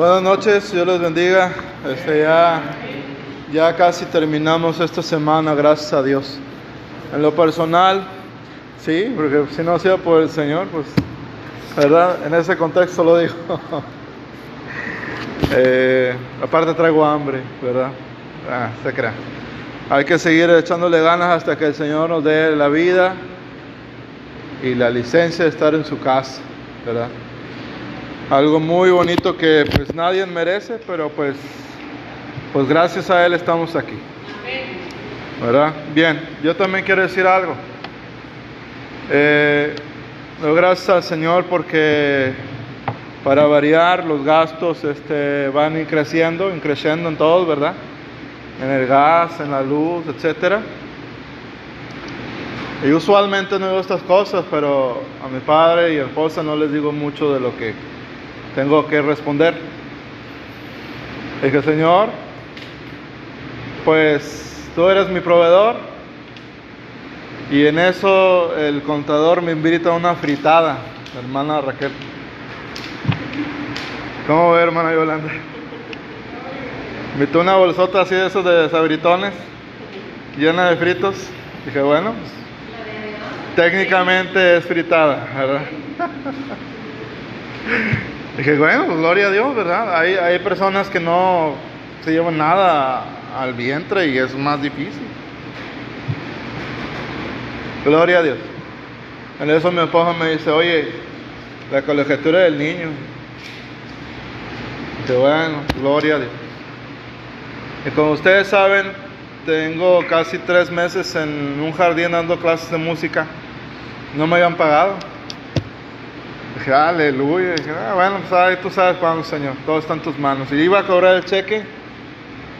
Buenas noches, Dios les bendiga. Este, ya, ya casi terminamos esta semana, gracias a Dios. En lo personal, sí, porque si no ha sido por el Señor, pues, ¿verdad? En ese contexto lo digo. Eh, aparte traigo hambre, ¿verdad? Ah, se crea. Hay que seguir echándole ganas hasta que el Señor nos dé la vida y la licencia de estar en su casa, ¿verdad? Algo muy bonito que pues nadie merece, pero pues, pues gracias a Él estamos aquí. ¿Verdad? Bien, yo también quiero decir algo. Eh, gracias al Señor porque para variar los gastos este, van creciendo, creciendo en todos, ¿verdad? En el gas, en la luz, etcétera. Y usualmente no digo estas cosas, pero a mi padre y a esposa no les digo mucho de lo que tengo que responder. Dije, Señor, pues tú eres mi proveedor. Y en eso el contador me invita a una fritada, hermana Raquel. ¿Cómo ve, hermana Yolanda? Me invitó una bolsota así de esos de sabritones, llena de fritos. Dije, bueno, técnicamente es fritada, ¿verdad? Dije, bueno, pues gloria a Dios, ¿verdad? Hay, hay personas que no se llevan nada al vientre y es más difícil. Gloria a Dios. En eso mi esposa me dice, oye, la colegiatura del niño. Dije, bueno, gloria a Dios. Y como ustedes saben, tengo casi tres meses en un jardín dando clases de música. No me habían pagado. Dije, aleluya. Dije, ah, bueno, pues ahí tú sabes cuándo, Señor. Todo está en tus manos. Y iba a cobrar el cheque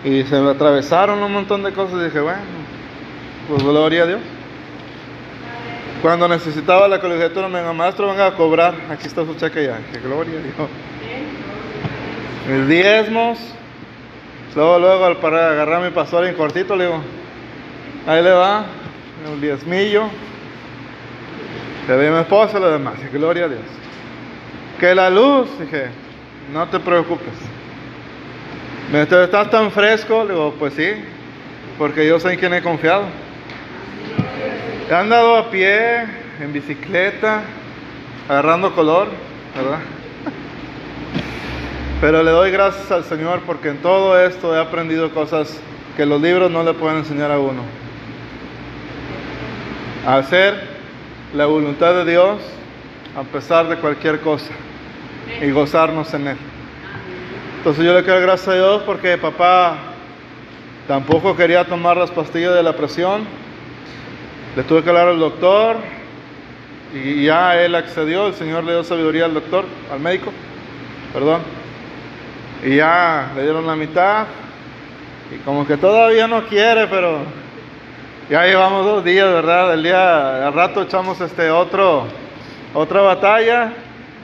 y se me atravesaron un montón de cosas. Dije, bueno, pues gloria a Dios. Cuando necesitaba la colegiatura, me dijo, maestro, venga a cobrar. Aquí está su cheque ya. Dije, gloria a Dios. Mis diezmos. Luego, luego, para agarrar a mi pastor en cortito, le digo, ahí le va, un diezmillo. Le di a mi esposa y lo demás. Gloria a Dios. Que la luz, dije, no te preocupes. Me ¿estás tan fresco? Le digo, pues sí, porque yo sé en quién he confiado. He andado a pie, en bicicleta, agarrando color, ¿verdad? Pero le doy gracias al Señor porque en todo esto he aprendido cosas que los libros no le pueden enseñar a uno. Hacer la voluntad de Dios a pesar de cualquier cosa y gozarnos en Él. Entonces yo le quiero gracias a Dios porque papá tampoco quería tomar las pastillas de la presión. Le tuve que hablar al doctor y ya él accedió, el Señor le dio sabiduría al doctor, al médico, perdón. Y ya le dieron la mitad y como que todavía no quiere, pero ya llevamos dos días, ¿verdad? El día, al rato echamos este otro, otra batalla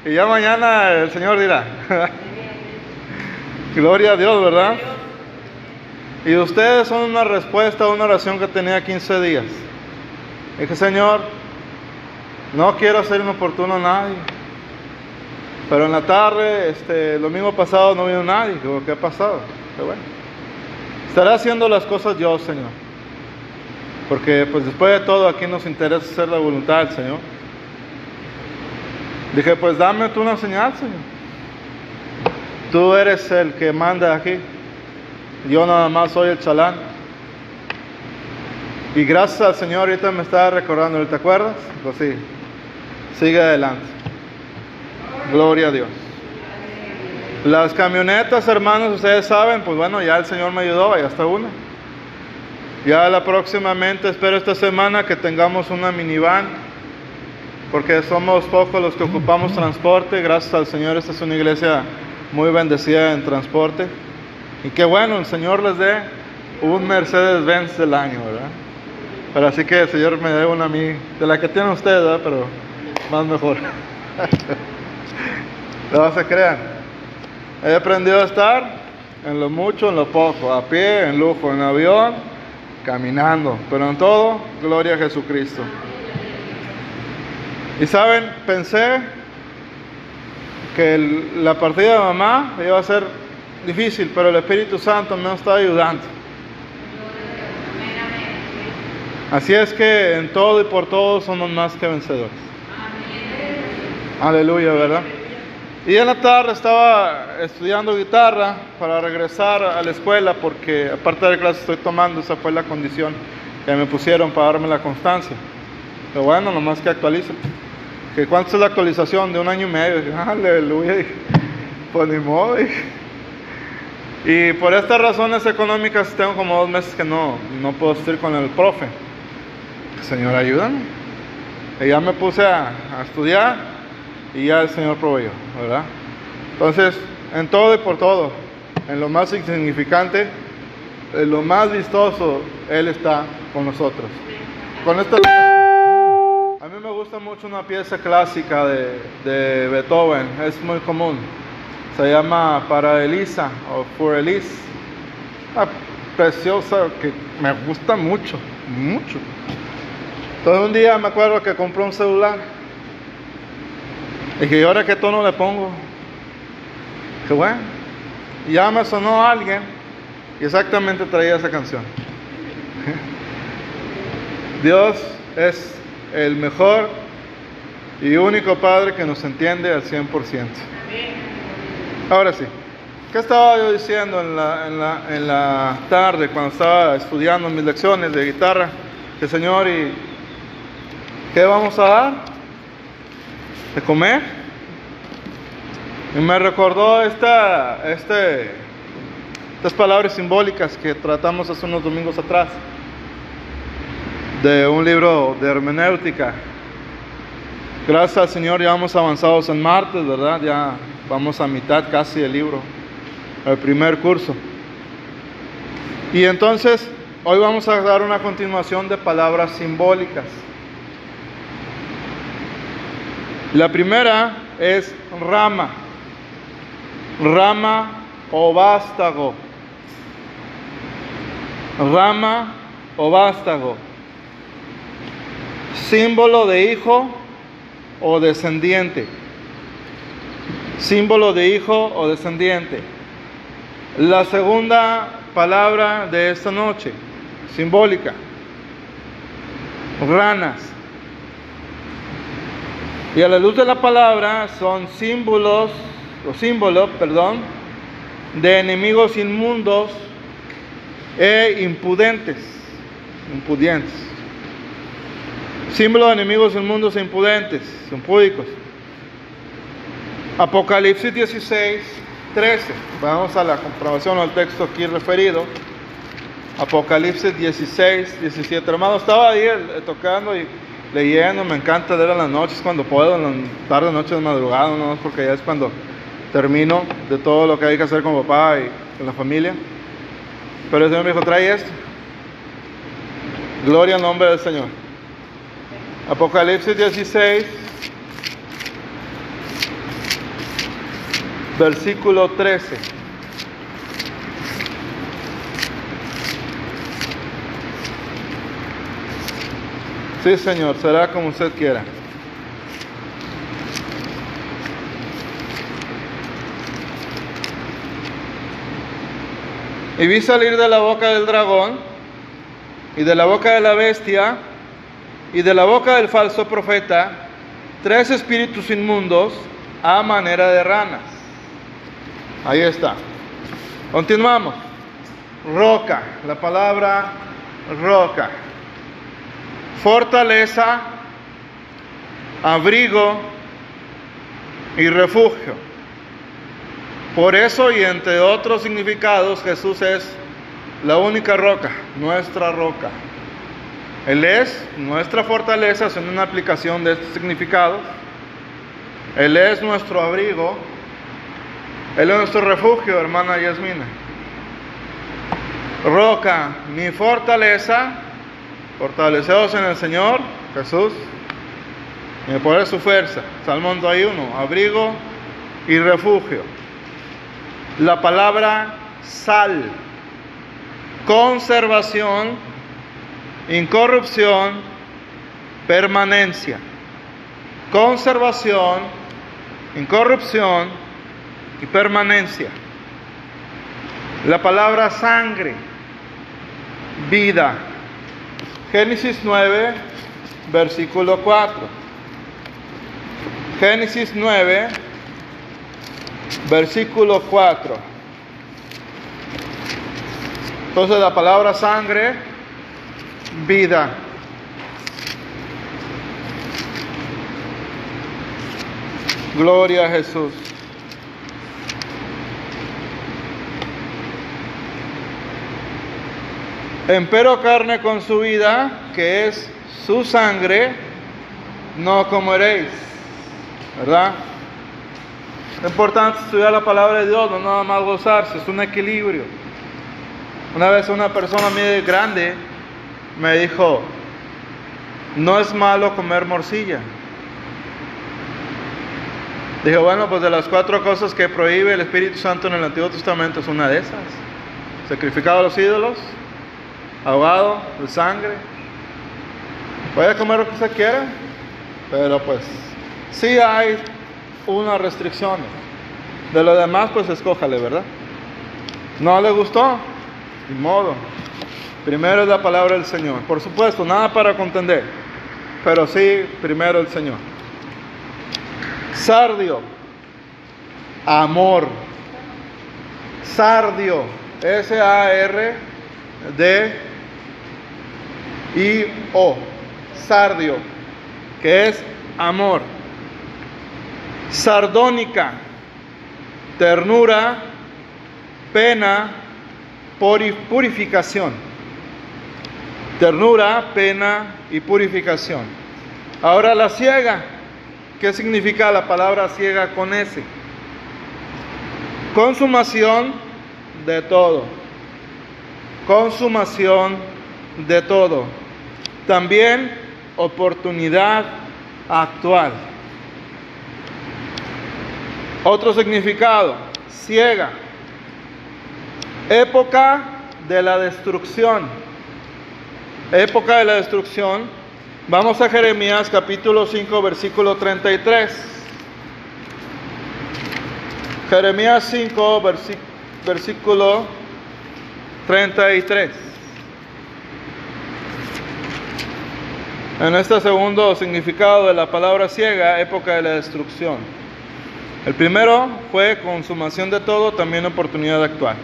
y ya mañana el Señor dirá. Gloria a Dios, ¿verdad? Y ustedes son una respuesta a una oración que tenía 15 días. Dije, Señor, no quiero ser inoportuno a nadie. Pero en la tarde, este, el domingo pasado no vino nadie. Digo, ¿qué ha pasado? Qué bueno. Estaré haciendo las cosas yo, Señor. Porque pues después de todo aquí nos interesa hacer la voluntad del Señor. Dije, pues dame tú una señal, Señor. Tú eres el que manda aquí. Yo nada más soy el chalán. Y gracias al Señor, ahorita me está recordando, ¿te acuerdas? Pues sí, sigue adelante. Gloria a Dios. Las camionetas, hermanos, ustedes saben, pues bueno, ya el Señor me ayudó, ya está una. Ya la próximamente, espero esta semana que tengamos una minivan, porque somos pocos los que ocupamos transporte. Gracias al Señor, esta es una iglesia muy bendecida en transporte. Y qué bueno, el Señor les dé un Mercedes-Benz del año, ¿verdad? Pero así que el Señor me dé una a mí, de la que tiene usted, ¿verdad? Pero más mejor. no se crean. He aprendido a estar en lo mucho, en lo poco, a pie, en lujo, en avión, caminando, pero en todo, gloria a Jesucristo. Y saben, pensé que la partida de mamá iba a ser difícil, pero el Espíritu Santo me está ayudando. Así es que en todo y por todo somos más que vencedores. Aleluya, ¿verdad? Y en la tarde estaba estudiando guitarra para regresar a la escuela porque aparte de la clase estoy tomando, esa fue la condición que me pusieron para darme la constancia. Pero bueno, nomás que actualice. Que ¿Cuánto es la actualización? De un año y medio. aleluya. Pues ni modo. Y por estas razones económicas tengo como dos meses que no, no puedo estar con el profe. Señor, ayúdame. Y ya me puse a, a estudiar y ya el Señor proveyó, ¿verdad? Entonces, en todo y por todo, en lo más insignificante, en lo más vistoso, Él está con nosotros. Con esto, a mí me gusta mucho una pieza clásica de, de Beethoven, es muy común. Se llama Para Elisa o For Elise. Una preciosa que me gusta mucho, mucho. Entonces un día me acuerdo que compré un celular y que ahora qué tono le pongo. Que bueno. Y ya me sonó alguien y exactamente traía esa canción. Dios es el mejor y único Padre que nos entiende al 100%. Ahora sí, ¿qué estaba yo diciendo en la, en la, en la tarde cuando estaba estudiando mis lecciones de guitarra? Que Señor, ¿y qué vamos a dar? de comer. Y me recordó esta, este, estas palabras simbólicas que tratamos hace unos domingos atrás, de un libro de hermenéutica. Gracias al Señor ya vamos avanzados en martes, ¿verdad? Ya vamos a mitad casi del libro, el primer curso. Y entonces, hoy vamos a dar una continuación de palabras simbólicas. La primera es rama, rama o vástago, rama o vástago, símbolo de hijo o descendiente, símbolo de hijo o descendiente. La segunda palabra de esta noche, simbólica, ranas. Y a la luz de la palabra son símbolos, o símbolos, perdón, de enemigos inmundos e impudentes. Impudentes. Símbolo de enemigos inmundos e impudentes, impúdicos. Apocalipsis 16, 13. Vamos a la comprobación al texto aquí referido. Apocalipsis 16, 17. Hermano, estaba ahí eh, tocando y leyendo, me encanta leer en las noches cuando puedo, en las tardes, noches, madrugada, no porque ya es cuando termino de todo lo que hay que hacer con papá y con la familia. Pero el Señor me dijo, trae esto. Gloria al nombre del Señor. Apocalipsis 16, versículo 13. Sí, Señor, será como usted quiera. Y vi salir de la boca del dragón y de la boca de la bestia y de la boca del falso profeta tres espíritus inmundos a manera de ranas. Ahí está. Continuamos. Roca, la palabra roca fortaleza, abrigo y refugio. Por eso y entre otros significados Jesús es la única roca, nuestra roca. Él es nuestra fortaleza, es una aplicación de este significado. Él es nuestro abrigo. Él es nuestro refugio, hermana Yasmina. Roca, mi fortaleza, Fortaleceos en el Señor, Jesús, en el poder de su fuerza. Salmo 91, abrigo y refugio. La palabra sal, conservación, incorrupción, permanencia. Conservación, incorrupción y permanencia. La palabra sangre, vida. Génesis 9, versículo 4. Génesis 9, versículo 4. Entonces la palabra sangre, vida. Gloria a Jesús. Empero carne con su vida, que es su sangre, no comeréis. ¿Verdad? Es importante estudiar la palabra de Dios, no nada más gozarse, es un equilibrio. Una vez una persona muy grande me dijo, no es malo comer morcilla. Dije, bueno, pues de las cuatro cosas que prohíbe el Espíritu Santo en el Antiguo Testamento es una de esas. Sacrificado a los ídolos, ahogado de sangre. Puede comer lo que usted quiera, pero pues sí hay unas restricciones. De lo demás, pues escójale, ¿verdad? ¿No le gustó? Ni modo. Primero es la palabra del Señor. Por supuesto, nada para contender, pero sí, primero el Señor. Sardio, amor. Sardio, S-A-R-D-I-O. Sardio, que es amor. Sardónica, ternura, pena, purificación. Ternura, pena y purificación. Ahora la ciega. ¿Qué significa la palabra ciega con S? Consumación de todo. Consumación de todo. También oportunidad actual. Otro significado, ciega. Época de la destrucción. Época de la destrucción Vamos a Jeremías capítulo 5, versículo 33. Jeremías 5, versículo 33. En este segundo significado de la palabra ciega, época de la destrucción. El primero fue consumación de todo, también oportunidad actual.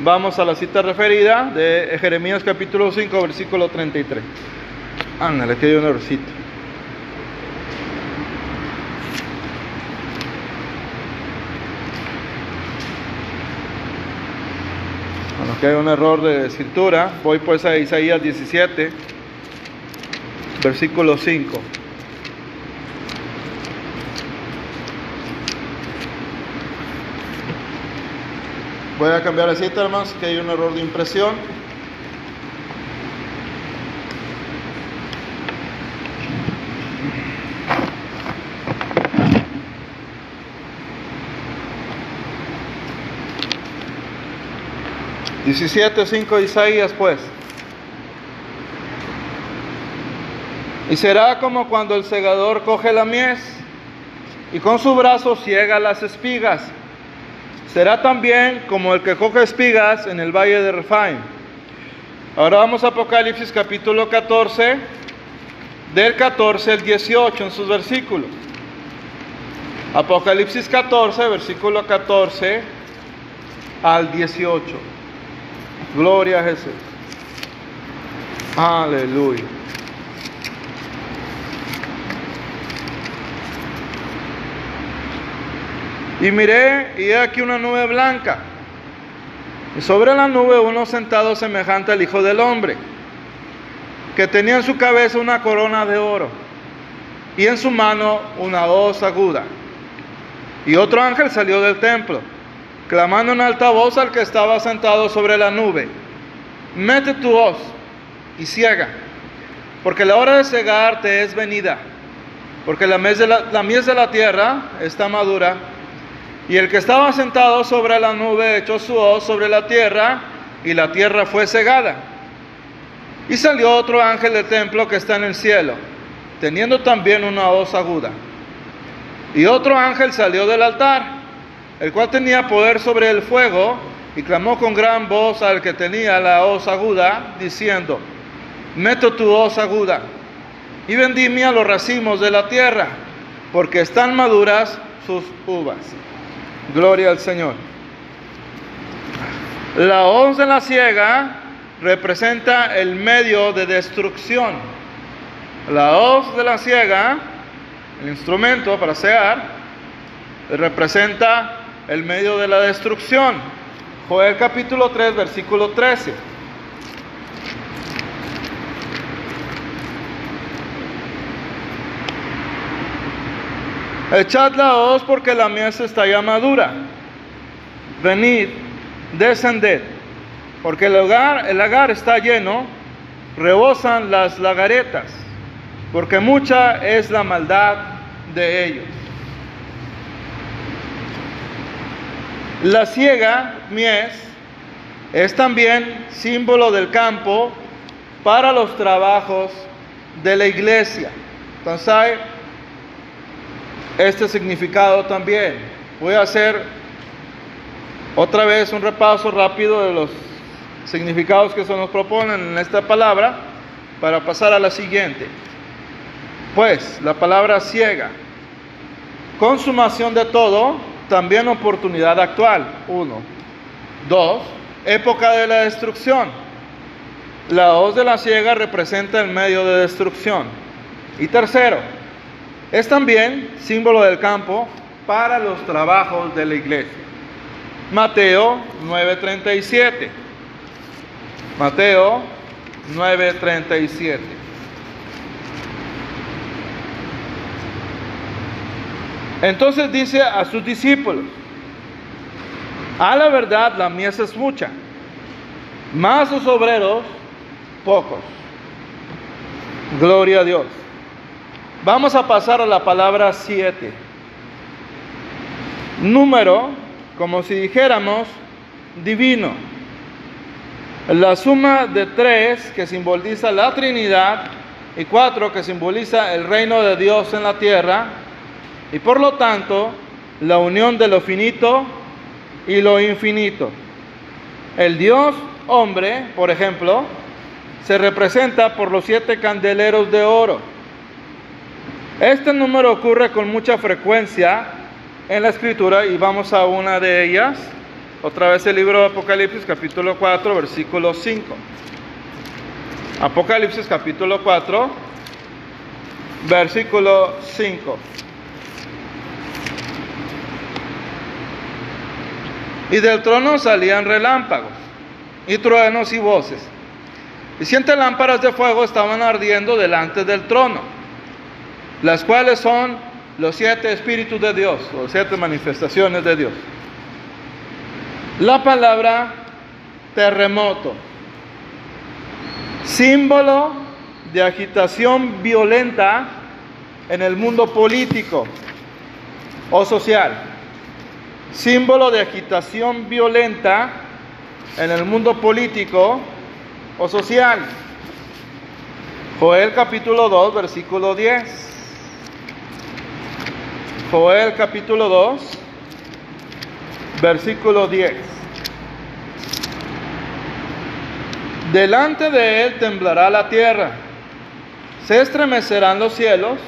Vamos a la cita referida de Jeremías capítulo 5, versículo 33. Ándale, que hay un errorcito. Bueno, que hay un error de escritura. Voy pues a Isaías 17, versículo 5. Voy a cambiar la cita, hermanos, que hay un error de impresión. 17.5 Isaías pues. Y será como cuando el segador coge la mies y con su brazo ciega las espigas. Será también como el que coge espigas en el valle de Refaim. Ahora vamos a Apocalipsis capítulo 14, del 14 al 18 en sus versículos. Apocalipsis 14, versículo 14 al 18. Gloria a Jesús. Aleluya. Y miré, y he aquí una nube blanca. Y sobre la nube uno sentado semejante al Hijo del Hombre, que tenía en su cabeza una corona de oro, y en su mano una hoz aguda. Y otro ángel salió del templo clamando en alta voz al que estaba sentado sobre la nube, mete tu hoz y ciega, porque la hora de cegar te es venida, porque la mies de la, la, de la tierra está madura, y el que estaba sentado sobre la nube echó su hoz sobre la tierra, y la tierra fue cegada. Y salió otro ángel del templo que está en el cielo, teniendo también una hoz aguda Y otro ángel salió del altar, el cual tenía poder sobre el fuego, y clamó con gran voz al que tenía la hoz aguda, diciendo, meto tu hoz aguda y vendimia los racimos de la tierra, porque están maduras sus uvas. Gloria al Señor. La hoz de la ciega representa el medio de destrucción. La hoz de la ciega, el instrumento para cegar, representa el medio de la destrucción. Joel capítulo 3, versículo 13. Echad la hoz porque la mies está ya madura. Venid, descended, porque el hogar, el lagar está lleno, rebosan las lagaretas, porque mucha es la maldad de ellos. La ciega, mies, es también símbolo del campo para los trabajos de la iglesia. Entonces este significado también. Voy a hacer otra vez un repaso rápido de los significados que se nos proponen en esta palabra para pasar a la siguiente. Pues la palabra ciega, consumación de todo, también oportunidad actual, uno. Dos, época de la destrucción. La hoz de la ciega representa el medio de destrucción. Y tercero, es también símbolo del campo para los trabajos de la iglesia. Mateo 9:37. Mateo 9:37. Entonces dice a sus discípulos, a la verdad la mies es mucha, más los obreros pocos. Gloria a Dios. Vamos a pasar a la palabra 7. Número, como si dijéramos, divino. La suma de tres que simboliza la Trinidad y cuatro que simboliza el reino de Dios en la tierra y por lo tanto la unión de lo finito y lo infinito. El Dios hombre, por ejemplo, se representa por los siete candeleros de oro este número ocurre con mucha frecuencia en la escritura y vamos a una de ellas. Otra vez el libro de Apocalipsis capítulo 4 versículo 5. Apocalipsis capítulo 4 versículo 5. Y del trono salían relámpagos y truenos y voces. Y siete lámparas de fuego estaban ardiendo delante del trono las cuales son los siete espíritus de Dios, o siete manifestaciones de Dios. La palabra terremoto, símbolo de agitación violenta en el mundo político o social, símbolo de agitación violenta en el mundo político o social. Joel capítulo 2, versículo 10. Joel capítulo 2, versículo 10. Delante de él temblará la tierra, se estremecerán los cielos,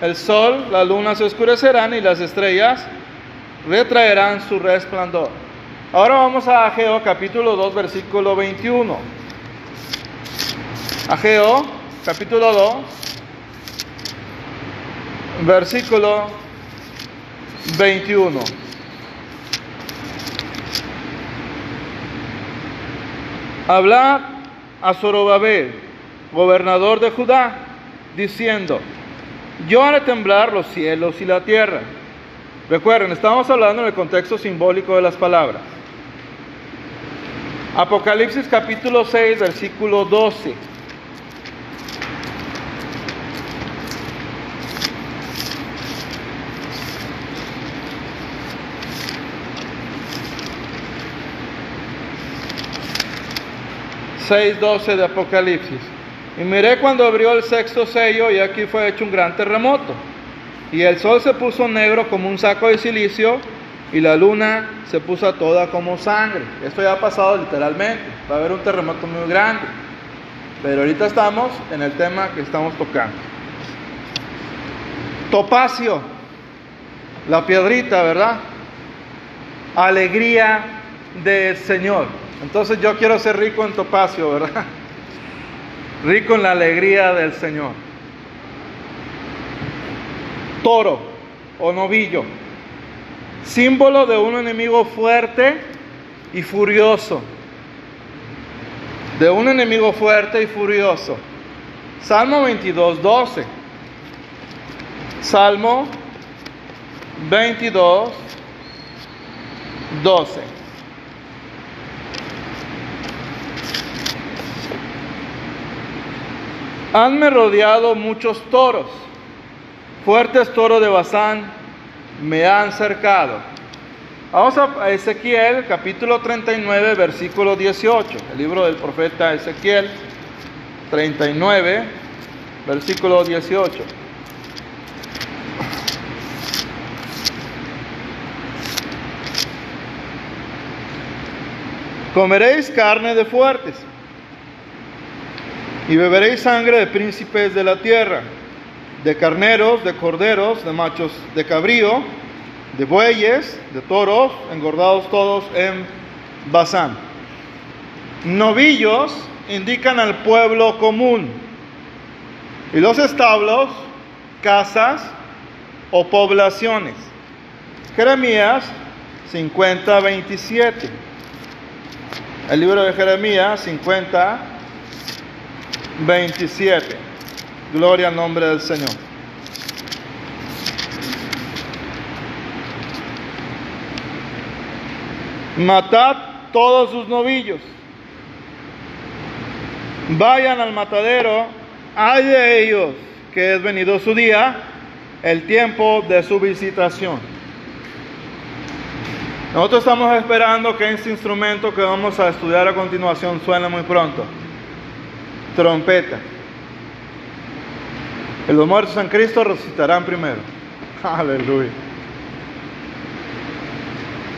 el sol, la luna se oscurecerán y las estrellas retraerán su resplandor. Ahora vamos a Ageo capítulo 2, versículo 21. Ageo capítulo 2, versículo 21. Hablad a Zorobabel, gobernador de Judá, diciendo, yo haré temblar los cielos y la tierra. Recuerden, estamos hablando en el contexto simbólico de las palabras. Apocalipsis capítulo 6, versículo 12. 6.12 de Apocalipsis. Y miré cuando abrió el sexto sello y aquí fue hecho un gran terremoto. Y el sol se puso negro como un saco de silicio y la luna se puso toda como sangre. Esto ya ha pasado literalmente. Va a haber un terremoto muy grande. Pero ahorita estamos en el tema que estamos tocando. Topacio, la piedrita, ¿verdad? Alegría del Señor. Entonces yo quiero ser rico en topacio, ¿verdad? Rico en la alegría del Señor. Toro o novillo, símbolo de un enemigo fuerte y furioso. De un enemigo fuerte y furioso. Salmo 22, 12. Salmo 22, 12. Hanme rodeado muchos toros, fuertes toros de Bazán me han cercado. Vamos a Ezequiel capítulo 39, versículo 18, el libro del profeta Ezequiel 39, versículo 18. Comeréis carne de fuertes y beberéis sangre de príncipes de la tierra, de carneros, de corderos, de machos de cabrío, de bueyes, de toros, engordados todos en Bazán. Novillos indican al pueblo común y los establos, casas o poblaciones. Jeremías 50, 27. El libro de Jeremías 50, 27. Gloria al nombre del Señor. Matad todos sus novillos. Vayan al matadero. Hay de ellos que es venido su día, el tiempo de su visitación. Nosotros estamos esperando que este instrumento que vamos a estudiar a continuación suene muy pronto. Trompeta. Los muertos en Cristo resucitarán primero. Aleluya.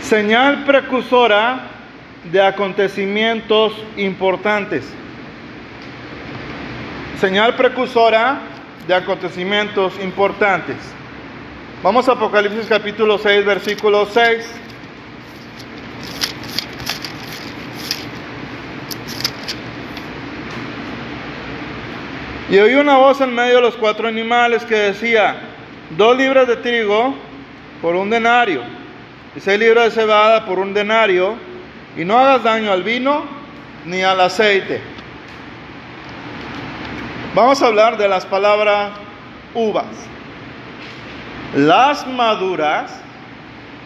Señal precursora de acontecimientos importantes. Señal precursora de acontecimientos importantes. Vamos a Apocalipsis capítulo 6, versículo 6. Y oí una voz en medio de los cuatro animales que decía, dos libras de trigo por un denario, y seis libras de cebada por un denario, y no hagas daño al vino ni al aceite. Vamos a hablar de las palabras uvas. Las maduras,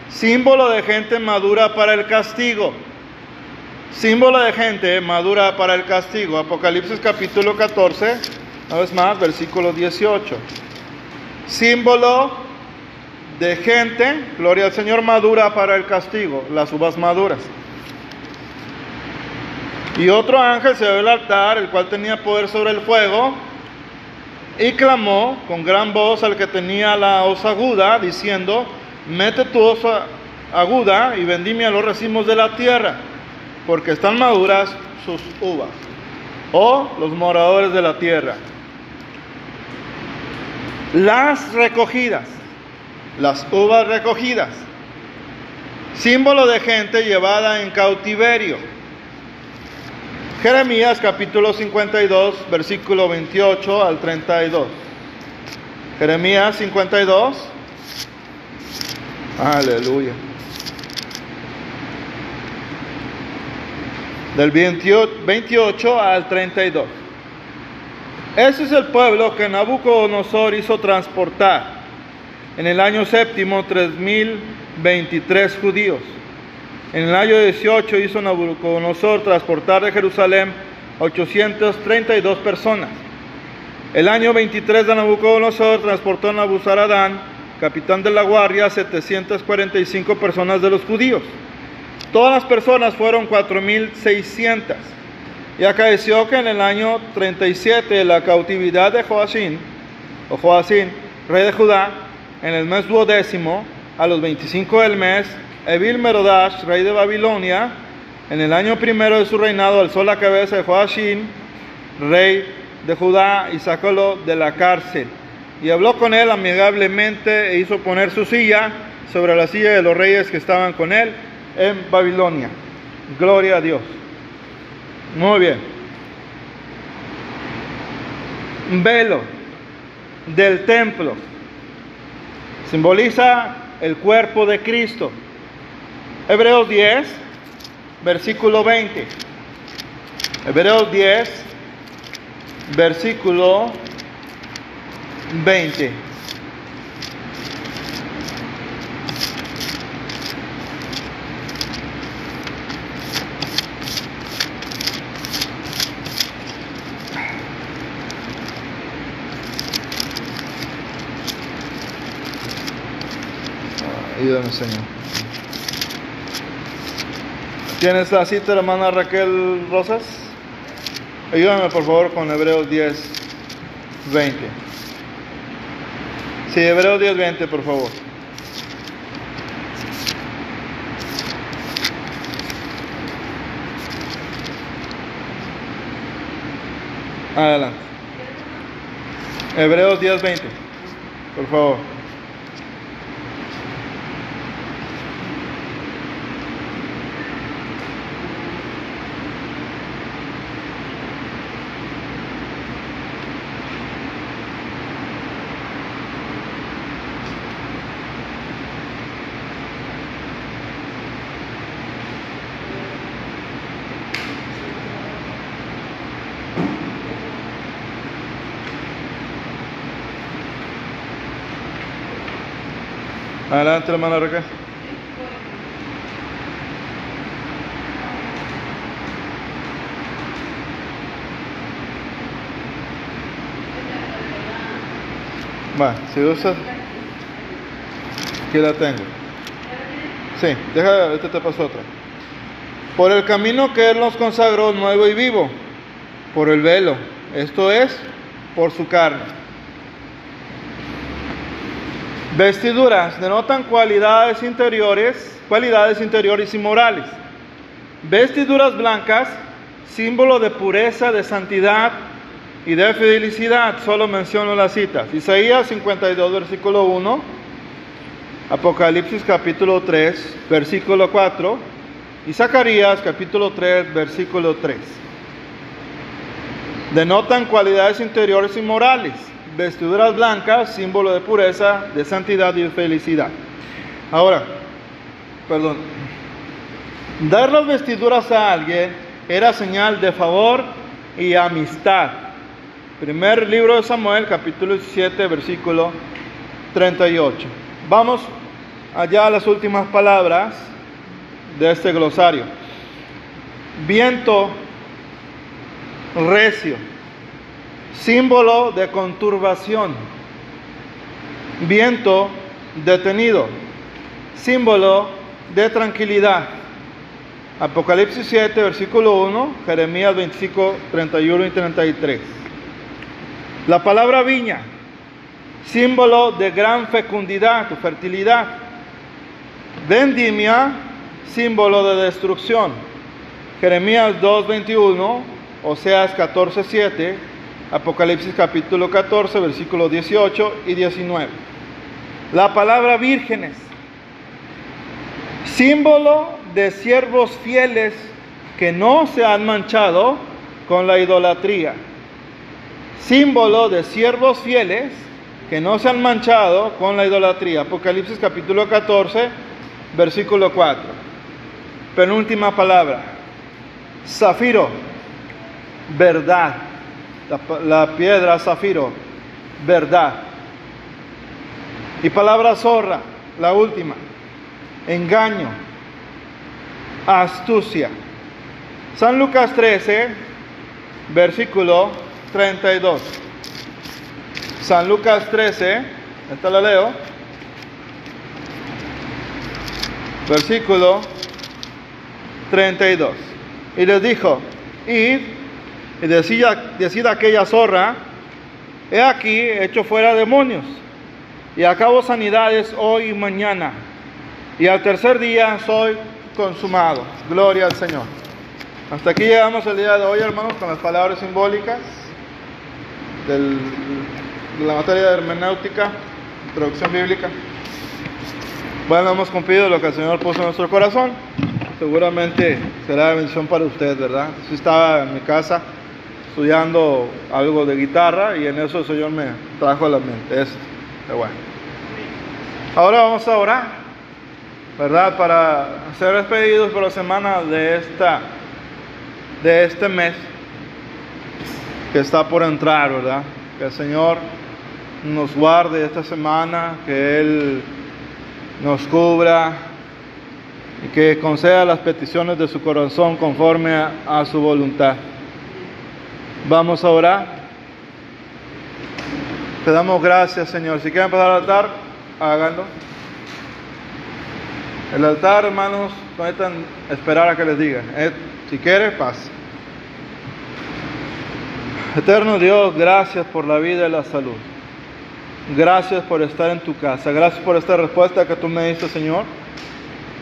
símbolo de gente madura para el castigo. Símbolo de gente madura para el castigo. Apocalipsis capítulo 14, una vez más, versículo 18. Símbolo de gente, gloria al Señor, madura para el castigo, las uvas maduras. Y otro ángel se ve al altar, el cual tenía poder sobre el fuego, y clamó con gran voz al que tenía la hoz aguda, diciendo, mete tu hoz aguda y vendime a los racimos de la tierra, porque están maduras sus uvas, o los moradores de la tierra. Las recogidas, las uvas recogidas, símbolo de gente llevada en cautiverio. Jeremías capítulo 52, versículo 28 al 32. Jeremías 52. Aleluya. Del 28 al 32. Ese es el pueblo que Nabucodonosor hizo transportar en el año séptimo 3023 judíos. En el año 18 hizo Nabucodonosor transportar de Jerusalén 832 personas. El año 23 de Nabucodonosor transportó a Nabuzaradán, capitán de la guardia, 745 personas de los judíos. Todas las personas fueron 4600. Y acaeció que en el año 37 de la cautividad de Joacín, o Joacín, rey de Judá, en el mes duodécimo, a los 25 del mes, Evil Merodash, rey de Babilonia, en el año primero de su reinado, alzó la cabeza de Joachim, rey de Judá, y sacólo de la cárcel. Y habló con él amigablemente e hizo poner su silla sobre la silla de los reyes que estaban con él en Babilonia. Gloria a Dios. Muy bien. Velo del templo simboliza el cuerpo de Cristo. Hebreos 10, versículo 20. Hebreos 10, versículo 20. Señor. ¿Tienes la cita, hermana Raquel Rosas? Ayúdame, por favor, con Hebreos 10, 20. Sí, Hebreos 10, 20, por favor. Adelante. Hebreos 10, 20, por favor. Adelante, hermana Raquel. Va, si usas. Aquí la tengo. Sí, deja, ahorita te paso otra. Por el camino que Él nos consagró nuevo y vivo, por el velo, esto es, por su carne. Vestiduras denotan cualidades interiores, cualidades interiores y morales. Vestiduras blancas, símbolo de pureza, de santidad y de felicidad. Solo menciono las citas. Isaías 52, versículo 1. Apocalipsis capítulo 3, versículo 4. Y Zacarías capítulo 3, versículo 3. Denotan cualidades interiores y morales vestiduras blancas, símbolo de pureza, de santidad y de felicidad. Ahora, perdón, dar las vestiduras a alguien era señal de favor y amistad. Primer libro de Samuel, capítulo 7, versículo 38. Vamos allá a las últimas palabras de este glosario. Viento recio símbolo de conturbación. Viento detenido, símbolo de tranquilidad. Apocalipsis 7, versículo 1, Jeremías 25, 31 y 33. La palabra viña, símbolo de gran fecundidad fertilidad. Vendimia, símbolo de destrucción. Jeremías 2, 21, Oseas 14, 7, Apocalipsis capítulo 14, versículos 18 y 19. La palabra vírgenes, símbolo de siervos fieles que no se han manchado con la idolatría. Símbolo de siervos fieles que no se han manchado con la idolatría. Apocalipsis capítulo 14, versículo 4. Penúltima palabra. Zafiro, verdad la, piedra zafiro, verdad. Y palabra zorra, la última, engaño, astucia. San Lucas 13, versículo 32. San Lucas 13, esta la leo, versículo 32. Y les dijo, id y decía, decía aquella zorra, he aquí hecho fuera demonios, y acabo sanidades hoy y mañana. Y al tercer día soy consumado. Gloria al Señor. Hasta aquí llegamos el día de hoy, hermanos, con las palabras simbólicas del, de la materia de hermenéutica, introducción bíblica. Bueno, hemos cumplido lo que el Señor puso en nuestro corazón. Seguramente será bendición para usted, ¿verdad? Si estaba en mi casa estudiando algo de guitarra y en eso el Señor me trajo a la mente. Pero bueno. Ahora vamos a orar, ¿verdad? Para ser despedidos por la semana de esta de este mes que está por entrar, ¿verdad? Que el Señor nos guarde esta semana, que Él nos cubra y que conceda las peticiones de su corazón conforme a su voluntad. Vamos a orar. Te damos gracias, Señor. Si quieren pasar al altar, háganlo. El altar, hermanos, no necesitan esperar a que les digan. Eh, si quiere, paz. Eterno Dios, gracias por la vida y la salud. Gracias por estar en tu casa. Gracias por esta respuesta que tú me diste, Señor,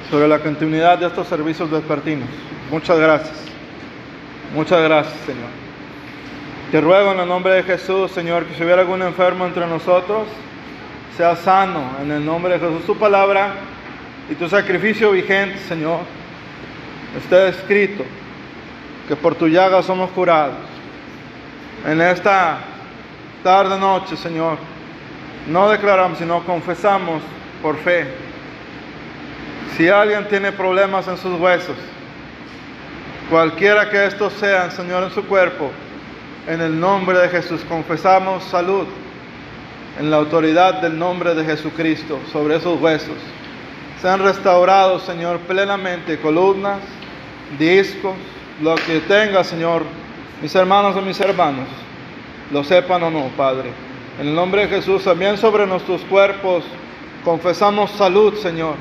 sobre la continuidad de estos servicios vespertinos. Muchas gracias. Muchas gracias, Señor. Te ruego en el nombre de Jesús, Señor, que si hubiera algún enfermo entre nosotros, sea sano en el nombre de Jesús. Tu palabra y tu sacrificio vigente, Señor, está escrito que por tu llaga somos curados. En esta tarde noche, Señor, no declaramos, sino confesamos por fe. Si alguien tiene problemas en sus huesos, cualquiera que estos sean, Señor, en su cuerpo, en el nombre de Jesús confesamos salud en la autoridad del nombre de Jesucristo sobre esos huesos. Sean restaurados, Señor, plenamente columnas, discos, lo que tenga, Señor, mis hermanos y mis hermanos, lo sepan o no, Padre. En el nombre de Jesús, también sobre nuestros cuerpos, confesamos salud, Señor.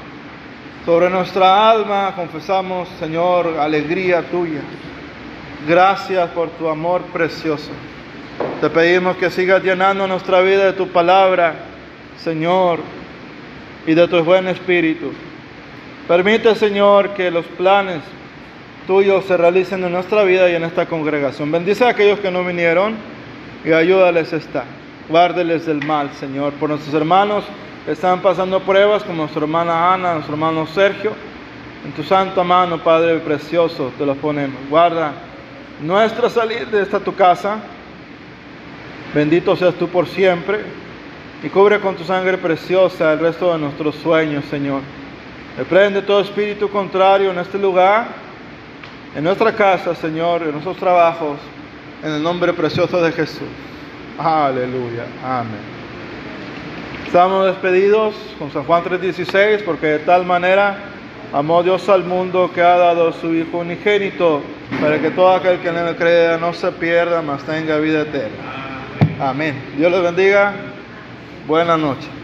Sobre nuestra alma, confesamos, Señor, alegría tuya. Gracias por tu amor precioso. Te pedimos que sigas llenando nuestra vida de tu palabra, Señor, y de tu buen espíritu. Permite, Señor, que los planes tuyos se realicen en nuestra vida y en esta congregación. Bendice a aquellos que no vinieron y ayúdales a estar. Guárdeles del mal, Señor, por nuestros hermanos que están pasando pruebas, como nuestra hermana Ana, nuestro hermano Sergio. En tu santa mano, Padre precioso, te los ponemos. Guarda nuestra salida de esta tu casa. Bendito seas tú por siempre. Y cubre con tu sangre preciosa el resto de nuestros sueños, Señor. Reprende todo espíritu contrario en este lugar, en nuestra casa, Señor, en nuestros trabajos, en el nombre precioso de Jesús. Aleluya. Amén. Estamos despedidos con San Juan 3:16 porque de tal manera amó Dios al mundo que ha dado su Hijo unigénito para que todo aquel que en él crea no se pierda, mas tenga vida eterna. Amén. Dios les bendiga. Buenas noches.